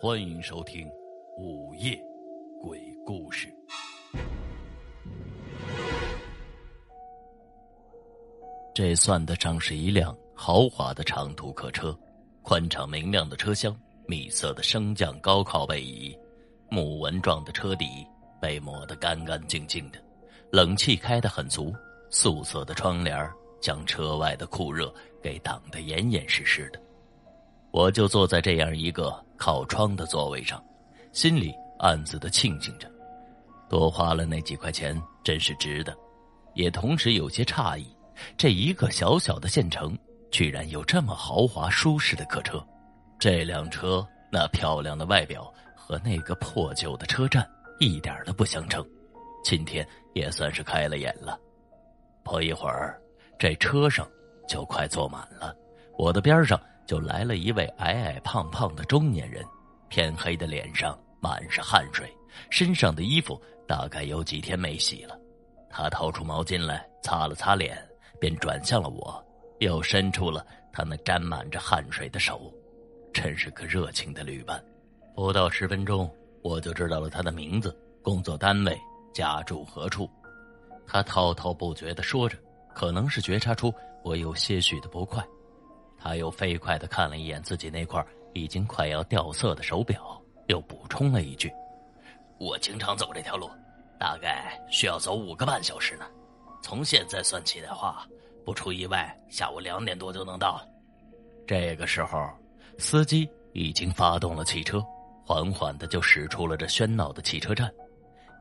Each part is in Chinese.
欢迎收听《午夜鬼故事》。这算得上是一辆豪华的长途客车，宽敞明亮的车厢，米色的升降高靠背椅，木纹状的车底被抹得干干净净的，冷气开得很足，素色的窗帘将车外的酷热给挡得严严实实的。我就坐在这样一个靠窗的座位上，心里暗自的庆幸着，多花了那几块钱真是值得，也同时有些诧异，这一个小小的县城居然有这么豪华舒适的客车。这辆车那漂亮的外表和那个破旧的车站一点都不相称，今天也算是开了眼了。不一会儿，这车上就快坐满了，我的边上。就来了一位矮矮胖胖的中年人，偏黑的脸上满是汗水，身上的衣服大概有几天没洗了。他掏出毛巾来擦了擦脸，便转向了我，又伸出了他那沾满着汗水的手，真是个热情的旅伴。不到十分钟，我就知道了他的名字、工作单位、家住何处。他滔滔不绝的说着，可能是觉察出我有些许的不快。他又飞快的看了一眼自己那块已经快要掉色的手表，又补充了一句：“我经常走这条路，大概需要走五个半小时呢。从现在算起的话，不出意外，下午两点多就能到。”这个时候，司机已经发动了汽车，缓缓的就驶出了这喧闹的汽车站。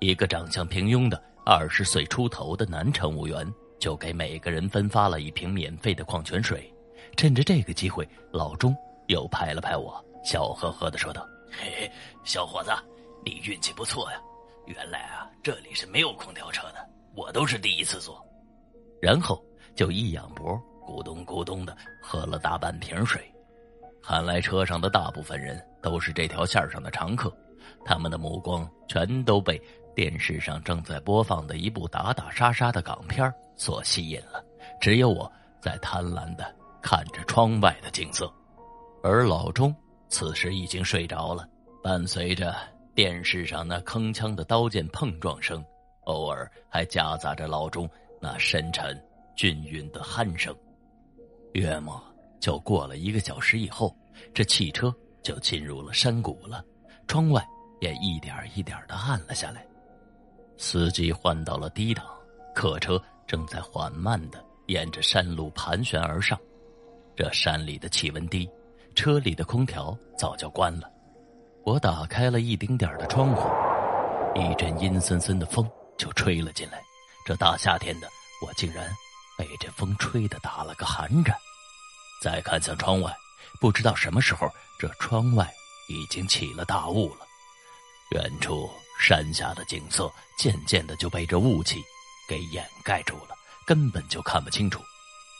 一个长相平庸的二十岁出头的男乘务员就给每个人分发了一瓶免费的矿泉水。趁着这个机会，老钟又拍了拍我，笑呵呵的说道：“嘿嘿，小伙子，你运气不错呀！原来啊，这里是没有空调车的，我都是第一次坐。”然后就一仰脖，咕咚咕咚的喝了大半瓶水。看来车上的大部分人都是这条线上的常客，他们的目光全都被电视上正在播放的一部打打杀杀的港片所吸引了，只有我在贪婪的。看着窗外的景色，而老钟此时已经睡着了。伴随着电视上那铿锵的刀剑碰撞声，偶尔还夹杂着老钟那深沉均匀的鼾声。约莫就过了一个小时以后，这汽车就进入了山谷了，窗外也一点一点的暗了下来。司机换到了低档，客车正在缓慢的沿着山路盘旋而上。这山里的气温低，车里的空调早就关了。我打开了一丁点的窗户，一阵阴森森的风就吹了进来。这大夏天的，我竟然被这风吹得打了个寒颤。再看向窗外，不知道什么时候，这窗外已经起了大雾了。远处山下的景色渐渐的就被这雾气给掩盖住了，根本就看不清楚，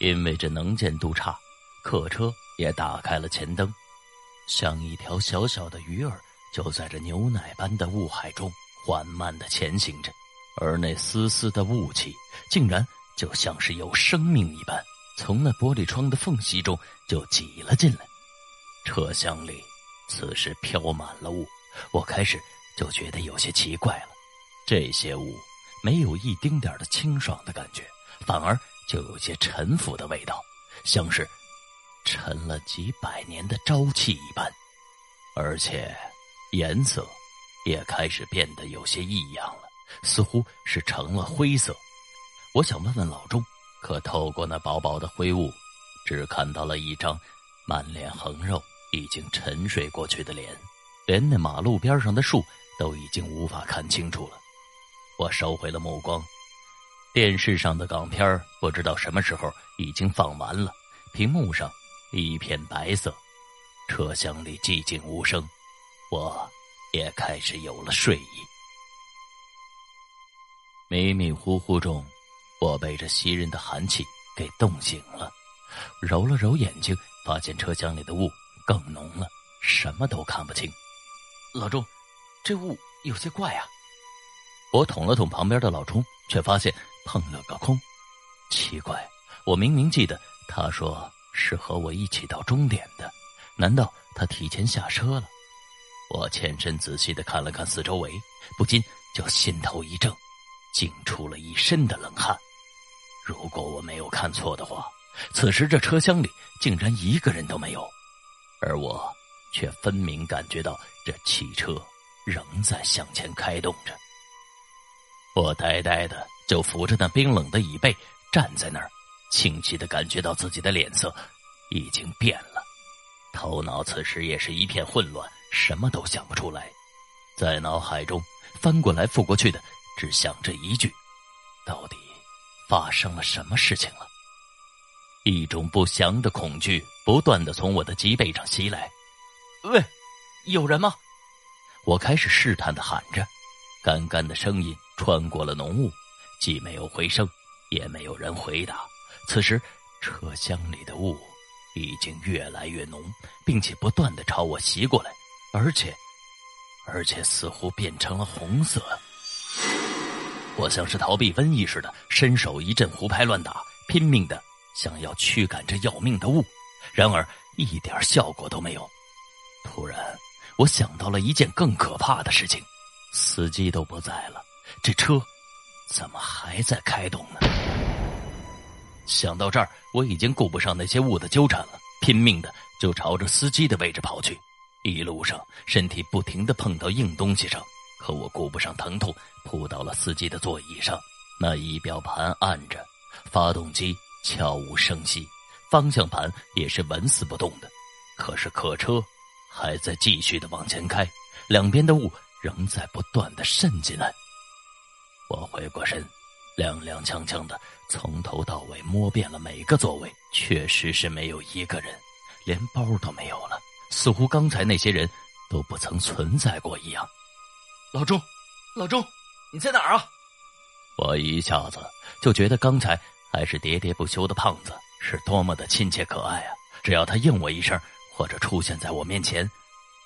因为这能见度差。客车也打开了前灯，像一条小小的鱼儿，就在这牛奶般的雾海中缓慢的前行着，而那丝丝的雾气，竟然就像是有生命一般，从那玻璃窗的缝隙中就挤了进来。车厢里此时飘满了雾，我开始就觉得有些奇怪了，这些雾没有一丁点的清爽的感觉，反而就有些沉浮的味道，像是。沉了几百年的朝气一般，而且颜色也开始变得有些异样了，似乎是成了灰色。我想问问老钟，可透过那薄薄的灰雾，只看到了一张满脸横肉、已经沉睡过去的脸，连那马路边上的树都已经无法看清楚了。我收回了目光，电视上的港片不知道什么时候已经放完了，屏幕上。一片白色，车厢里寂静无声，我也开始有了睡意。迷迷糊糊中，我被这袭人的寒气给冻醒了，揉了揉眼睛，发现车厢里的雾更浓了，什么都看不清。老钟，这雾有些怪啊！我捅了捅旁边的老钟，却发现碰了个空。奇怪，我明明记得他说。是和我一起到终点的，难道他提前下车了？我欠身仔细的看了看四周围，不禁就心头一怔，惊出了一身的冷汗。如果我没有看错的话，此时这车厢里竟然一个人都没有，而我却分明感觉到这汽车仍在向前开动着。我呆呆的就扶着那冰冷的椅背站在那儿，清晰的感觉到自己的脸色已经变了，头脑此时也是一片混乱。什么都想不出来，在脑海中翻过来覆过去的，只想着一句：到底发生了什么事情了？一种不祥的恐惧不断的从我的脊背上袭来。喂，有人吗？我开始试探的喊着，干干的声音穿过了浓雾，既没有回声，也没有人回答。此时，车厢里的雾已经越来越浓，并且不断的朝我袭过来。而且，而且似乎变成了红色。我像是逃避瘟疫似的，伸手一阵胡拍乱打，拼命的想要驱赶这要命的雾，然而一点效果都没有。突然，我想到了一件更可怕的事情：司机都不在了，这车怎么还在开动呢？想到这儿，我已经顾不上那些雾的纠缠了，拼命的就朝着司机的位置跑去。一路上，身体不停的碰到硬东西上，可我顾不上疼痛，扑到了司机的座椅上。那仪表盘按着，发动机悄无声息，方向盘也是纹丝不动的。可是客车还在继续的往前开，两边的雾仍在不断的渗进来。我回过身，踉踉跄跄的从头到尾摸遍了每个座位，确实是没有一个人，连包都没有了。似乎刚才那些人都不曾存在过一样。老钟，老钟，你在哪儿啊？我一下子就觉得刚才还是喋喋不休的胖子是多么的亲切可爱啊！只要他应我一声，或者出现在我面前，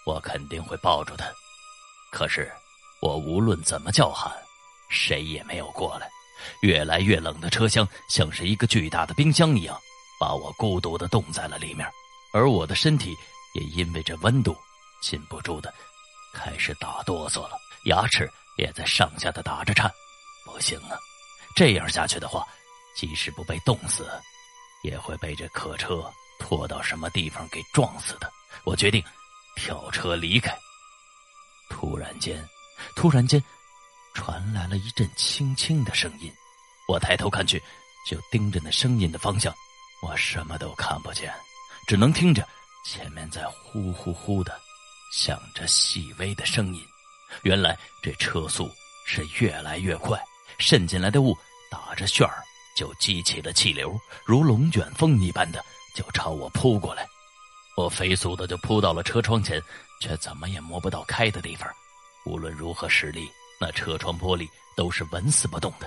我肯定会抱住他。可是我无论怎么叫喊，谁也没有过来。越来越冷的车厢像是一个巨大的冰箱一样，把我孤独的冻在了里面，而我的身体。也因为这温度，禁不住的开始打哆嗦了，牙齿也在上下的打着颤。不行啊，这样下去的话，即使不被冻死，也会被这客车拖到什么地方给撞死的。我决定跳车离开。突然间，突然间，传来了一阵轻轻的声音。我抬头看去，就盯着那声音的方向。我什么都看不见，只能听着。前面在呼呼呼的响着细微的声音，原来这车速是越来越快，渗进来的雾打着旋儿就激起了气流，如龙卷风一般的就朝我扑过来。我飞速的就扑到了车窗前，却怎么也摸不到开的地方。无论如何使力，那车窗玻璃都是纹丝不动的。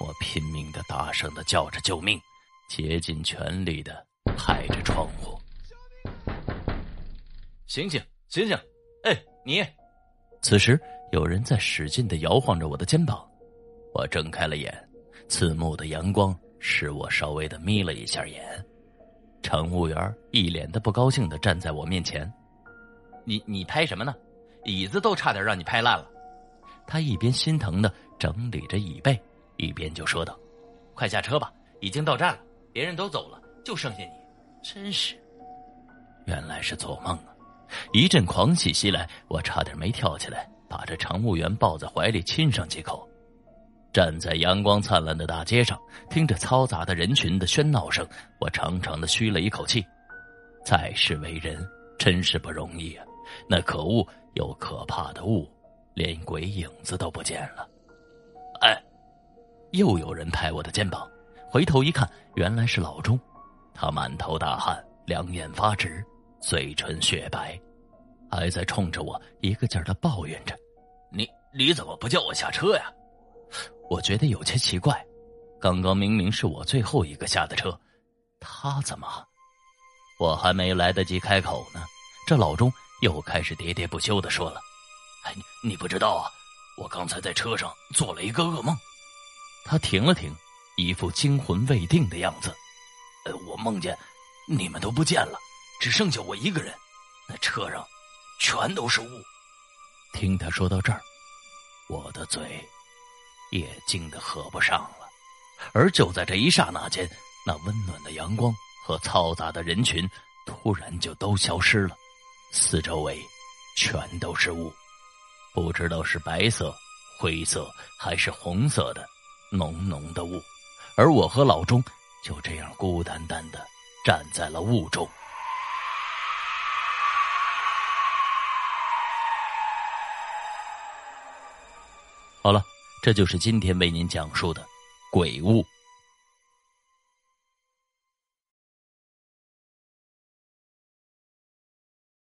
我拼命的大声的叫着救命，竭尽全力的拍着窗户。醒醒，醒醒！哎，你！此时有人在使劲的摇晃着我的肩膀，我睁开了眼，刺目的阳光使我稍微的眯了一下眼。乘务员一脸的不高兴的站在我面前：“你你拍什么呢？椅子都差点让你拍烂了。”他一边心疼的整理着椅背，一边就说道：“快下车吧，已经到站了，别人都走了，就剩下你，真是……原来是做梦啊！”一阵狂喜袭来，我差点没跳起来，把这乘务员抱在怀里亲上几口。站在阳光灿烂的大街上，听着嘈杂的人群的喧闹声，我长长的吁了一口气。在世为人，真是不容易啊！那可恶又可怕的雾，连鬼影子都不见了。哎，又有人拍我的肩膀，回头一看，原来是老钟。他满头大汗，两眼发直。嘴唇雪白，还在冲着我一个劲儿的抱怨着：“你你怎么不叫我下车呀？”我觉得有些奇怪，刚刚明明是我最后一个下的车，他怎么……我还没来得及开口呢，这老钟又开始喋喋不休的说了：“哎，你你不知道啊，我刚才在车上做了一个噩梦。”他停了停，一副惊魂未定的样子：“呃，我梦见你们都不见了。”只剩下我一个人，那车上全都是雾。听他说到这儿，我的嘴也惊得合不上了。而就在这一刹那间，那温暖的阳光和嘈杂的人群突然就都消失了，四周围全都是雾，不知道是白色、灰色还是红色的浓浓的雾，而我和老钟就这样孤单单的站在了雾中。好了，这就是今天为您讲述的鬼雾。